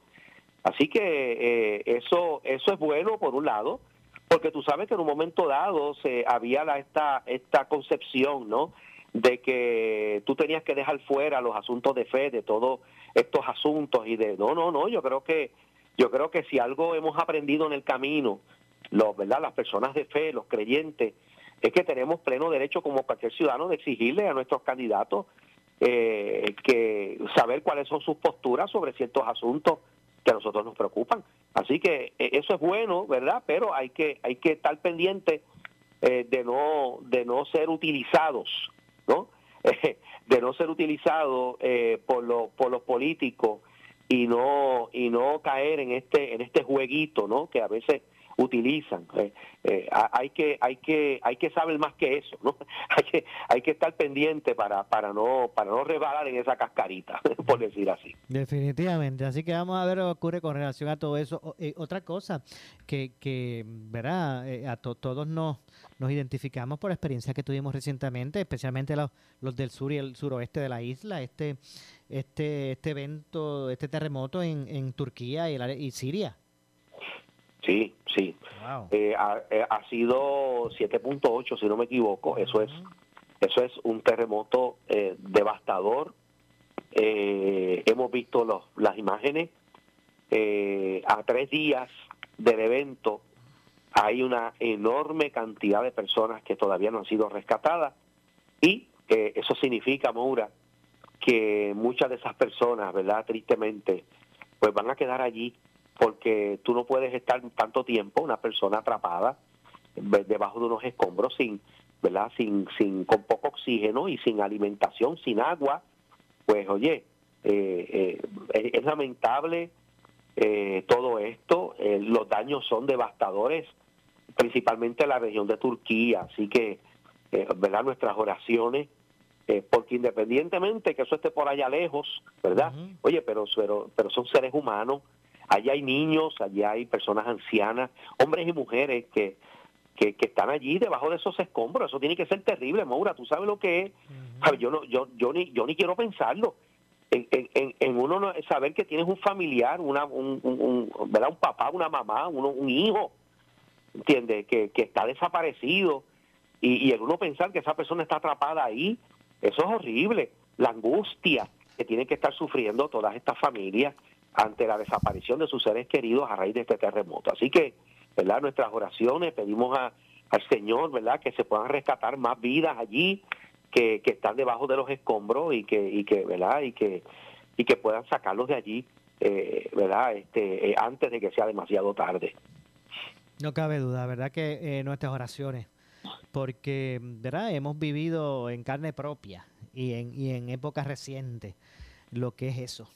Así que eh, eso eso es bueno por un lado, porque tú sabes que en un momento dado se había la, esta esta concepción, ¿no? De que tú tenías que dejar fuera los asuntos de fe, de todos estos asuntos y de no, no, no. Yo creo que yo creo que si algo hemos aprendido en el camino, los verdad, las personas de fe, los creyentes, es que tenemos pleno derecho como cualquier ciudadano de exigirle a nuestros candidatos eh, que saber cuáles son sus posturas sobre ciertos asuntos que a nosotros nos preocupan. Así que eh, eso es bueno, ¿verdad? Pero hay que hay que estar pendiente eh, de no de no ser utilizados, ¿no? de no ser utilizados eh, por los por los políticos y no y no caer en este en este jueguito, ¿no? Que a veces utilizan. Eh, eh, ha- hay que hay que hay que saber más que eso, ¿no? Hay que hay que estar pendiente para para no para no rebalar en esa cascarita, por decir así. Definitivamente, así que vamos a ver lo que ocurre con relación a todo eso. O- eh, otra cosa que, que ¿verdad? Eh, a to- todos nos, nos identificamos por la experiencia que tuvimos recientemente, especialmente los, del sur y el suroeste de la isla, este este este evento, este terremoto en, en Turquía y, el y Siria. Sí, sí. Eh, ha, eh, ha sido 7.8, si no me equivoco. Eso es, eso es un terremoto eh, devastador. Eh, hemos visto los, las imágenes. Eh, a tres días del evento hay una enorme cantidad de personas que todavía no han sido rescatadas y eh, eso significa, Maura, que muchas de esas personas, ¿verdad? Tristemente, pues van a quedar allí porque tú no puedes estar tanto tiempo una persona atrapada de- debajo de unos escombros sin, ¿verdad? Sin, sin con poco oxígeno y sin alimentación, sin agua. Pues oye, eh, eh, es, lamentable eh, todo esto. eh, los daños son devastadores, principalmente en la región de Turquía. Así que, ¿verdad? Nuestras oraciones porque independientemente que eso esté por allá lejos, ¿verdad? Oye, pero, pero, pero son seres humanos, allá hay niños, allá hay personas ancianas, hombres y mujeres que, que, que están allí debajo de esos escombros, eso tiene que ser terrible, Maura, tú sabes lo que es, yo no, yo, yo ni, yo ni quiero pensarlo. En, en- en, en uno no- saber que tienes un familiar, una, un, un, un- ¿verdad? un papá, una mamá, uno, un hijo, ¿entiendes? Que, que está desaparecido y, y el uno pensar que esa persona está atrapada ahí, eso es horrible. La angustia que tienen que estar sufriendo todas estas familias ante la desaparición de sus seres queridos a raíz de este terremoto. Así que, ¿verdad? Nuestras oraciones pedimos a, al Señor, ¿verdad? Que se puedan rescatar más vidas allí que, que están debajo de los escombros y que, y que, ¿verdad? Y que, y que puedan sacarlos de allí, eh, ¿verdad? Este, eh, antes de que sea demasiado tarde. No cabe duda, ¿verdad? Que eh, nuestras oraciones, porque, ¿verdad? Hemos vivido en carne propia y en, y en épocas recientes lo que es eso.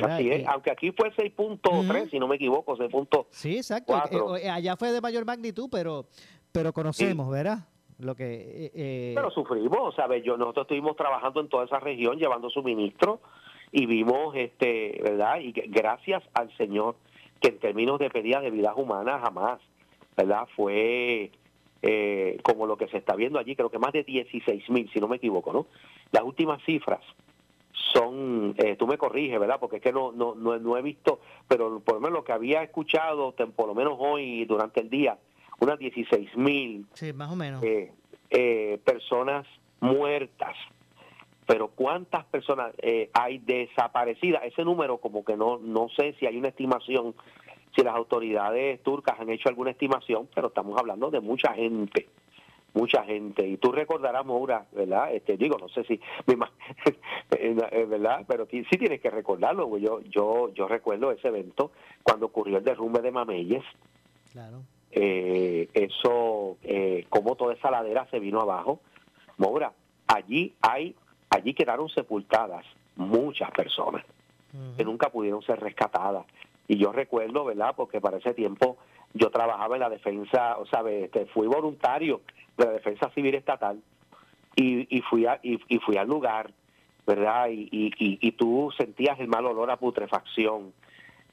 ¿Verdad? Así es, Y- aunque aquí fue 6.3, si no me equivoco, 6.4. Sí, exacto. Eh, eh, allá fue de mayor magnitud, pero, pero conocemos, ¿verdad? Lo que... eh, eh, Pero sufrimos, ¿sabes? Yo, nosotros estuvimos trabajando en toda esa región llevando suministro y vimos, este, ¿verdad? Y gracias al Señor que en términos de pérdida de vidas humanas jamás, ¿verdad? Fue eh, como lo que se está viendo allí, creo que más de 16 mil, si no me equivoco, ¿no? Las últimas cifras son, eh, tú me corriges, ¿verdad? Porque es que no, no, no, no he visto, pero por lo menos lo que había escuchado, por lo menos hoy durante el día, unas 16 mil sí, más o menos. eh, eh, personas muertas. Pero ¿cuántas personas eh, hay desaparecidas? Ese número como que no, no sé si hay una estimación, si las autoridades turcas han hecho alguna estimación, pero estamos hablando de mucha gente, mucha gente. Y tú recordarás, Moura, ¿verdad? Este, digo, no sé si, eh, ¿verdad? Pero sí tienes que recordarlo. Yo, yo, yo recuerdo ese evento cuando ocurrió el derrumbe de Mameyes Claro. eh, eso, eh, como toda esa ladera se vino abajo. Mora, allí hay, allí quedaron sepultadas muchas personas que nunca pudieron ser rescatadas. Y yo recuerdo, ¿verdad? Porque para ese tiempo yo trabajaba en la defensa, o sea, este, fui voluntario de la defensa civil estatal y, y fui a, y, fui al lugar, ¿verdad? Y, y, y, tú sentías el mal olor a putrefacción.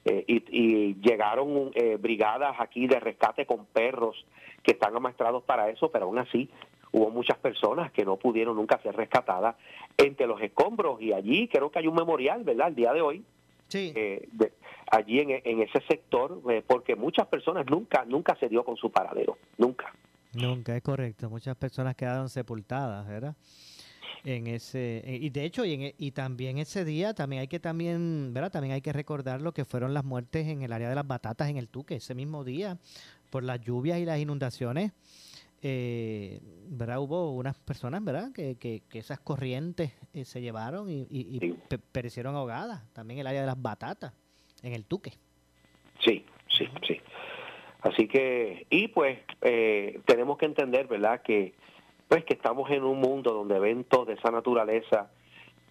Eh, y, y llegaron eh, brigadas aquí de rescate con perros que están amaestrados para eso, pero aún así hubo muchas personas que no pudieron nunca ser rescatadas entre los escombros y allí creo que hay un memorial, ¿verdad? El día de hoy, eh, de- allí en, en ese sector, eh, porque muchas personas nunca nunca se dio con su paradero, nunca. Nunca, es correcto. Muchas personas quedaron sepultadas, ¿verdad? En ese eh, y de hecho y, en e- y también ese día también hay que también, ¿verdad? También hay que recordar lo que fueron las muertes en el área de las batatas en el Tuque ese mismo día por las lluvias y las inundaciones. Eh, ¿verdad? Hubo unas personas, ¿verdad? Que, que, que esas corrientes eh, se llevaron y, y- y pe- perecieron ahogadas. También el área de las batatas en el Tuque. Sí, sí, sí. Así que, y pues eh, tenemos que entender, ¿verdad? Que pues que estamos en un mundo donde eventos de esa naturaleza,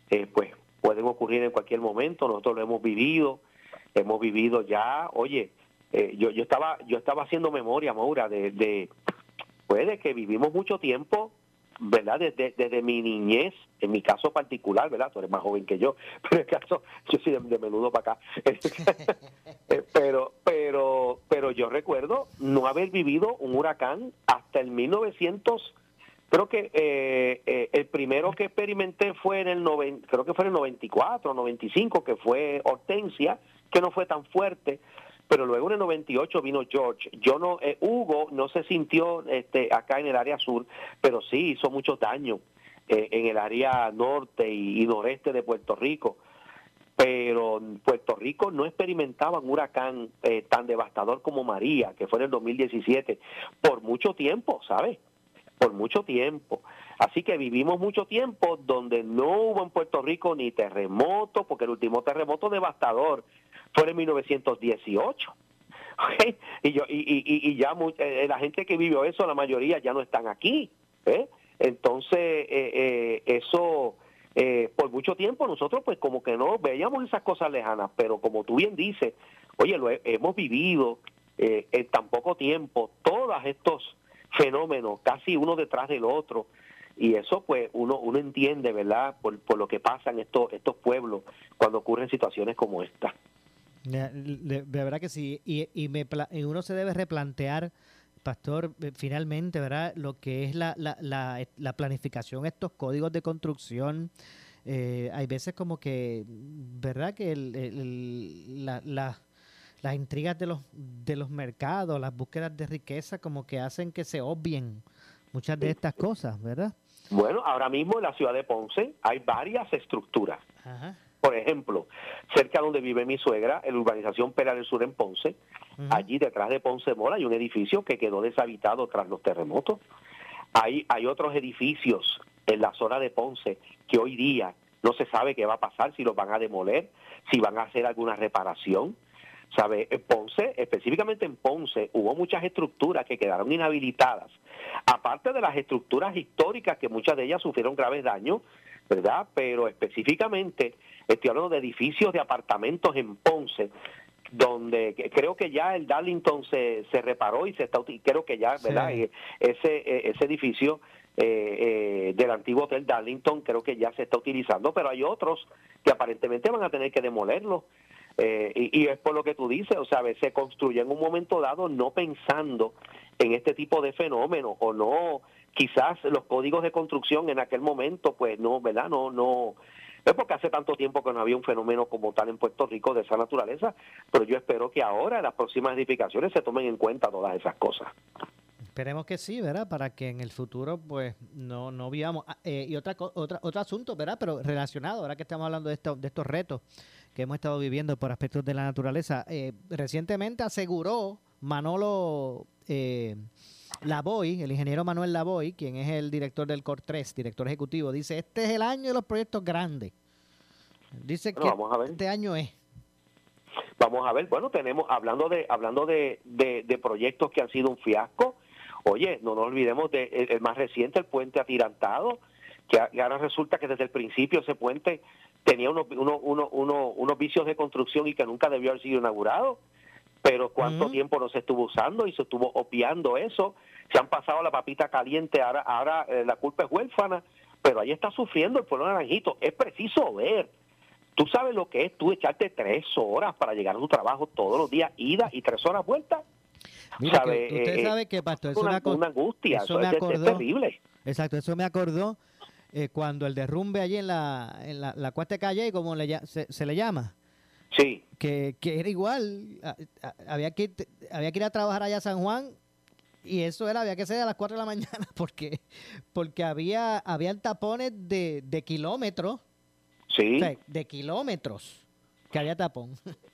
eh, pues pueden ocurrir en cualquier momento. Nosotros lo hemos vivido, hemos vivido ya. Oye, eh, yo yo estaba yo estaba haciendo memoria, Maura, de, de pues de que vivimos mucho tiempo, ¿verdad? Desde, desde mi niñez, en mi caso particular, ¿verdad? Tú eres más joven que yo, pero en el caso, yo soy de, menudo para acá. Eh, pero, pero, pero yo recuerdo no haber vivido un huracán hasta el 1900. Creo que eh, eh, el primero que experimenté fue en el noven, creo que fue en el 94, 95, que fue Hortensia, que no fue tan fuerte. Pero luego en el 98 vino George. Yo no, eh, Hugo no se sintió este, acá en el área sur, pero sí hizo mucho daño eh, en el área norte y, noreste de Puerto Rico. Pero Puerto Rico no experimentaba un huracán eh, tan devastador como María, que fue en el 2017, por mucho tiempo, ¿sabes? Por mucho tiempo. Así que vivimos mucho tiempo donde no hubo en Puerto Rico ni terremoto, porque el último terremoto devastador fue en 1918. Y, yo, y, y, y ya eh, la gente que vivió eso, la mayoría ya no están aquí. ¿eh? Entonces, eh, eso, por mucho tiempo nosotros pues como que no veíamos esas cosas lejanas, pero como tú bien dices, oye, lo hemos vivido en tan poco tiempo, todos estos fenómenos, casi uno detrás del otro, y eso pues uno uno entiende verdad por, por lo que pasa en estos estos pueblos cuando ocurren situaciones como esta de, verdad que sí. Y, y, me, y uno se debe replantear pastor eh, finalmente verdad lo que es la, la, la, la planificación estos códigos de construcción. Eh, hay veces como que verdad que el, la, la las intrigas de los de los mercados las búsquedas de riqueza como que hacen que se obvien muchas de estas cosas verdad bueno, ahora mismo en la ciudad de Ponce hay varias estructuras. Por ejemplo, cerca donde vive mi suegra, en la urbanización Pera del Sur en Ponce, allí detrás de Ponce Mola hay un edificio que quedó deshabitado tras los terremotos. Hay, hay otros edificios en la zona de Ponce que hoy día no se sabe qué va a pasar, si los van a demoler, si van a hacer alguna reparación. ¿Sabe? En Ponce, específicamente en Ponce, hubo muchas estructuras que quedaron inhabilitadas, aparte de las estructuras históricas que muchas de ellas sufrieron graves daños, ¿verdad? Pero específicamente estoy hablando de edificios de apartamentos en Ponce, donde creo que ya el Darlington se, se reparó y se está creo que ya, ¿verdad? Eh, ese, eh, ese edificio eh, del antiguo Hotel Darlington creo que ya se está utilizando, pero hay otros que aparentemente van a tener que demolerlo. Eh, y, es por lo que tú dices, o sea, se construye en un momento dado no pensando en este tipo de fenómenos o no, quizás los códigos de construcción en aquel momento, pues no, ¿verdad? No, no, es porque hace tanto tiempo que no había un fenómeno como tal en Puerto Rico de esa naturaleza, pero yo espero que ahora en las próximas edificaciones se tomen en cuenta todas esas cosas. Esperemos que sí, ¿verdad? Para que en el futuro, pues, no, no vivamos. Ah, eh, y otra, otra, otro asunto, ¿verdad? Pero relacionado, ahora que estamos hablando de, esto, de estos retos que hemos estado viviendo por aspectos de la naturaleza. Eh, recientemente aseguró Manolo eh, Lavoy, el ingeniero Manuel Lavoy, quien es el director del COR 3, director ejecutivo, dice, este es el año de los proyectos grandes. Dice que este año es. Vamos a ver, bueno, tenemos, hablando de hablando de, de proyectos que han sido un fiasco, Oye, no nos olvidemos del de, el más reciente, el puente atirantado, que ahora resulta que desde el principio ese puente tenía unos, unos, unos, unos vicios de construcción y que nunca debió haber sido inaugurado. Pero cuánto tiempo no se estuvo usando y se estuvo opiando eso. Se han pasado la papita caliente, ahora, ahora eh, la culpa es huérfana, pero ahí está sufriendo el pueblo naranjito. Es preciso ver. Tú sabes lo que es tú echarte tres horas para llegar a tu trabajo todos los días, ida y tres horas vuelta. Mira, usted eh, sabe que, Pastor, eso una, angustia, eso, me acordó, terrible. Exacto, eso me acordó eh, cuando el derrumbe allí en la, en la, la Cuesta Calle, como le, se, le llama. Sí. Que, que era igual, había que, había que ir a trabajar allá a San Juan y eso era, había que ser a las 4 de la mañana porque, porque había, habían tapones de, de kilómetros. Sí. de kilómetros que había tapón.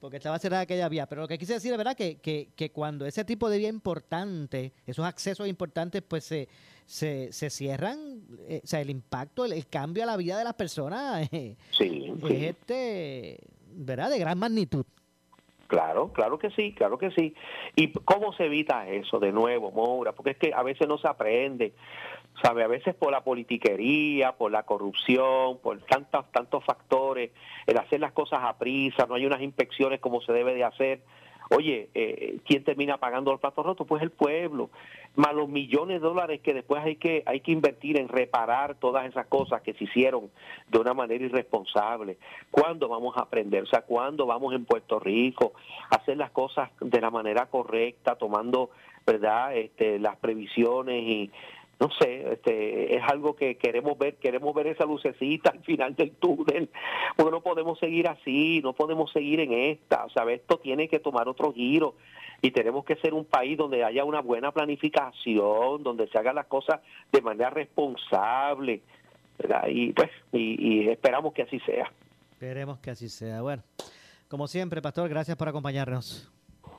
porque estaba cerrada aquella vía. Pero lo que quise decir es verdad que, que, que cuando ese tipo de vía importante, esos accesos importantes, pues se, se, se cierran, eh, o sea, el impacto, el, cambio a la vida de las personas eh, sí, es este, ¿verdad? De gran magnitud. Claro, claro que sí, claro que sí. ¿Y cómo se evita eso de nuevo, Moura? Porque es que a veces no se aprende, ¿sabe? A veces por la politiquería, por la corrupción, por tantos, tantos factores, el hacer las cosas a prisa, no hay unas inspecciones como se debe de hacer. Oye, eh, ¿quién termina pagando el plato roto? Pues el pueblo, más los millones de dólares que después hay que hay que invertir en reparar todas esas cosas que se hicieron de una manera irresponsable. ¿Cuándo vamos a aprender? O sea, ¿cuándo vamos en Puerto Rico a hacer las cosas de la manera correcta, tomando, verdad, este, las previsiones y no sé, este, es algo que queremos ver, queremos ver esa lucecita al final del túnel, porque no podemos seguir así, no podemos seguir en esta, o sea, esto tiene que tomar otro giro y tenemos que ser un país donde haya una buena planificación, donde se hagan las cosas de manera responsable, ¿verdad? Y pues, y, y esperamos que así sea. Esperemos que así sea. Bueno, como siempre, Pastor, gracias por acompañarnos.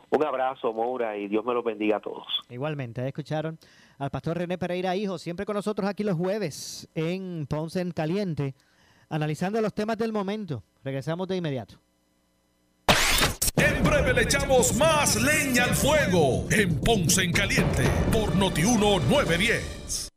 Un abrazo, Moura, y Dios me los bendiga a todos. Igualmente, escucharon al pastor René Pereira Hijo, siempre con nosotros aquí los jueves en Ponce en Caliente, analizando los temas del momento. Regresamos de inmediato. En breve le echamos más leña al fuego en Ponce en Caliente por Notiuno 910.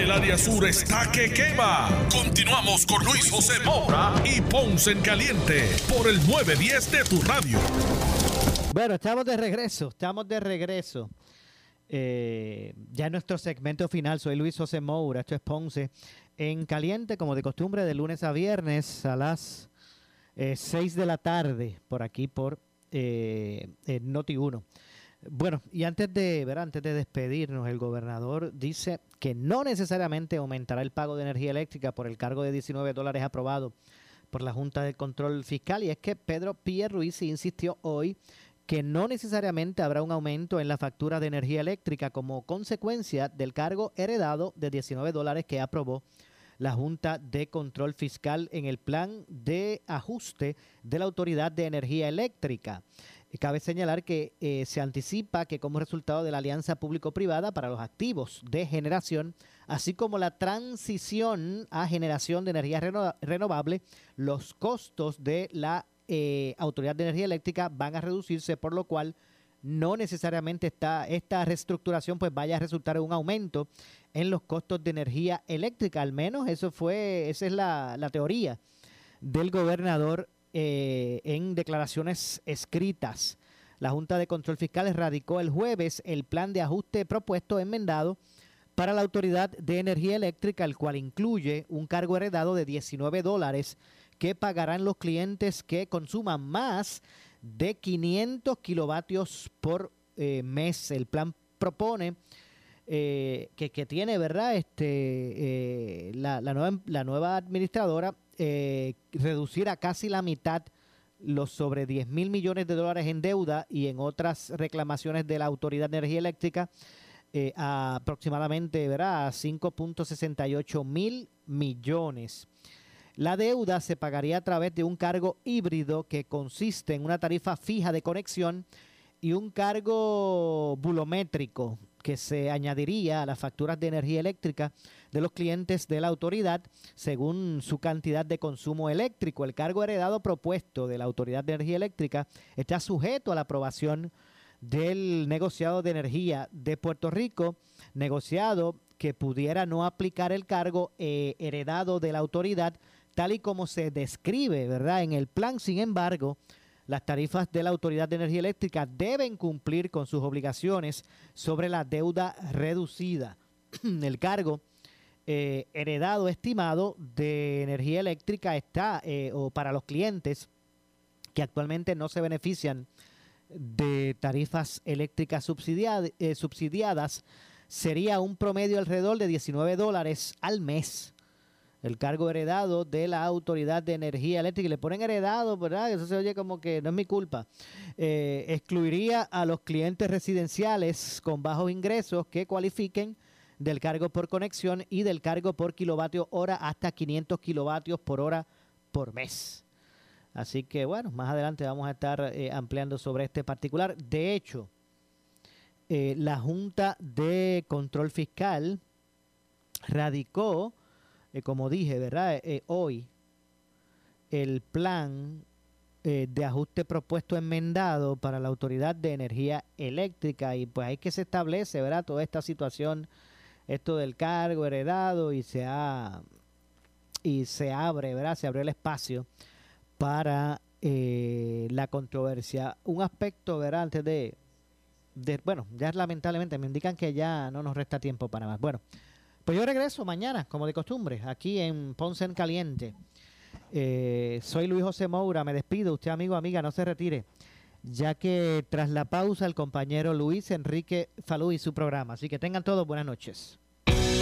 El área sur está que quema. Continuamos con Luis José Moura y Ponce en Caliente por el 910 de tu radio. Bueno, estamos de regreso, estamos de regreso. Eh, ya en nuestro segmento final, soy Luis José Moura, esto es Ponce en Caliente, como de costumbre, de lunes a viernes a las 6 de la tarde, por aquí por eh, Noti 1. Bueno, y antes de, ver, antes de despedirnos, el gobernador dice que no necesariamente aumentará el pago de energía eléctrica por el cargo de 19 dólares aprobado por la Junta de Control Fiscal. Y es que Pedro Pierluisi insistió hoy que no necesariamente habrá un aumento en la factura de energía eléctrica como consecuencia del cargo heredado de 19 dólares que aprobó la Junta de Control Fiscal en el plan de ajuste de la Autoridad de Energía Eléctrica. Cabe señalar que eh, se anticipa que como resultado de la alianza público-privada para los activos de generación, así como la transición a generación de energía renovable, los costos de la eh, Autoridad de Energía Eléctrica van a reducirse, por lo cual no necesariamente está, esta reestructuración pues vaya a resultar en un aumento en los costos de energía eléctrica. Al menos eso fue, esa es la teoría del gobernador eh, en declaraciones escritas. La Junta de Control Fiscal radicó el jueves el plan de ajuste propuesto enmendado para la Autoridad de Energía Eléctrica, el cual incluye un cargo heredado de 19 dólares que pagarán los clientes que consuman más de 500 kilovatios por eh, mes. El plan propone eh, que, que, tiene, ¿verdad? Este, la, la, nueva, la nueva administradora eh, reducir a casi la mitad los sobre 10 mil millones de dólares en deuda y en otras reclamaciones de la Autoridad de Energía Eléctrica eh, a aproximadamente ¿verdad? a 5.68 mil millones. La deuda se pagaría a través de un cargo híbrido que consiste en una tarifa fija de conexión y un cargo bulométrico que se añadiría a las facturas de energía eléctrica de los clientes de la autoridad según su cantidad de consumo eléctrico. El cargo heredado propuesto de la Autoridad de Energía Eléctrica está sujeto a la aprobación del negociado de energía de Puerto Rico, negociado que pudiera no aplicar el cargo eh, heredado de la autoridad tal y como se describe, ¿verdad? En el plan, sin embargo, las tarifas de la Autoridad de Energía Eléctrica deben cumplir con sus obligaciones sobre la deuda reducida. el cargo eh, heredado estimado de energía eléctrica está, eh, o para los clientes que actualmente no se benefician de tarifas eléctricas eh, subsidiadas, sería un promedio alrededor de 19 dólares al mes el cargo heredado de la Autoridad de Energía Eléctrica. Y le ponen heredado, ¿verdad? Eso se oye como que no es mi culpa. Eh, excluiría a los clientes residenciales con bajos ingresos que cualifiquen del cargo por conexión y del cargo por kilovatio hora hasta 500 kilovatios por hora por mes. Así que bueno, más adelante vamos a estar eh, ampliando sobre este particular. De hecho, eh, la Junta de Control Fiscal radicó eh, como dije, ¿verdad? Eh, eh, hoy el plan de ajuste propuesto enmendado para la Autoridad de Energía Eléctrica y pues ahí que se establece, ¿verdad? Toda esta situación esto del cargo heredado y se ha y se abre, ¿verdad? Se abrió el espacio para eh, la controversia. Un aspecto, ¿verdad? Antes de, bueno, ya lamentablemente me indican que ya no nos resta tiempo para más. Bueno, pues yo regreso mañana, como de costumbre, aquí en Ponce en Caliente. Eh, soy Luis José Moura, me despido. Usted, amigo, amiga, no se retire, ya que tras la pausa el compañero Luis Enrique Falú y su programa. Así que tengan todos buenas noches.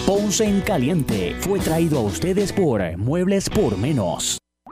Ponce en Caliente fue traído a ustedes por Muebles por Menos.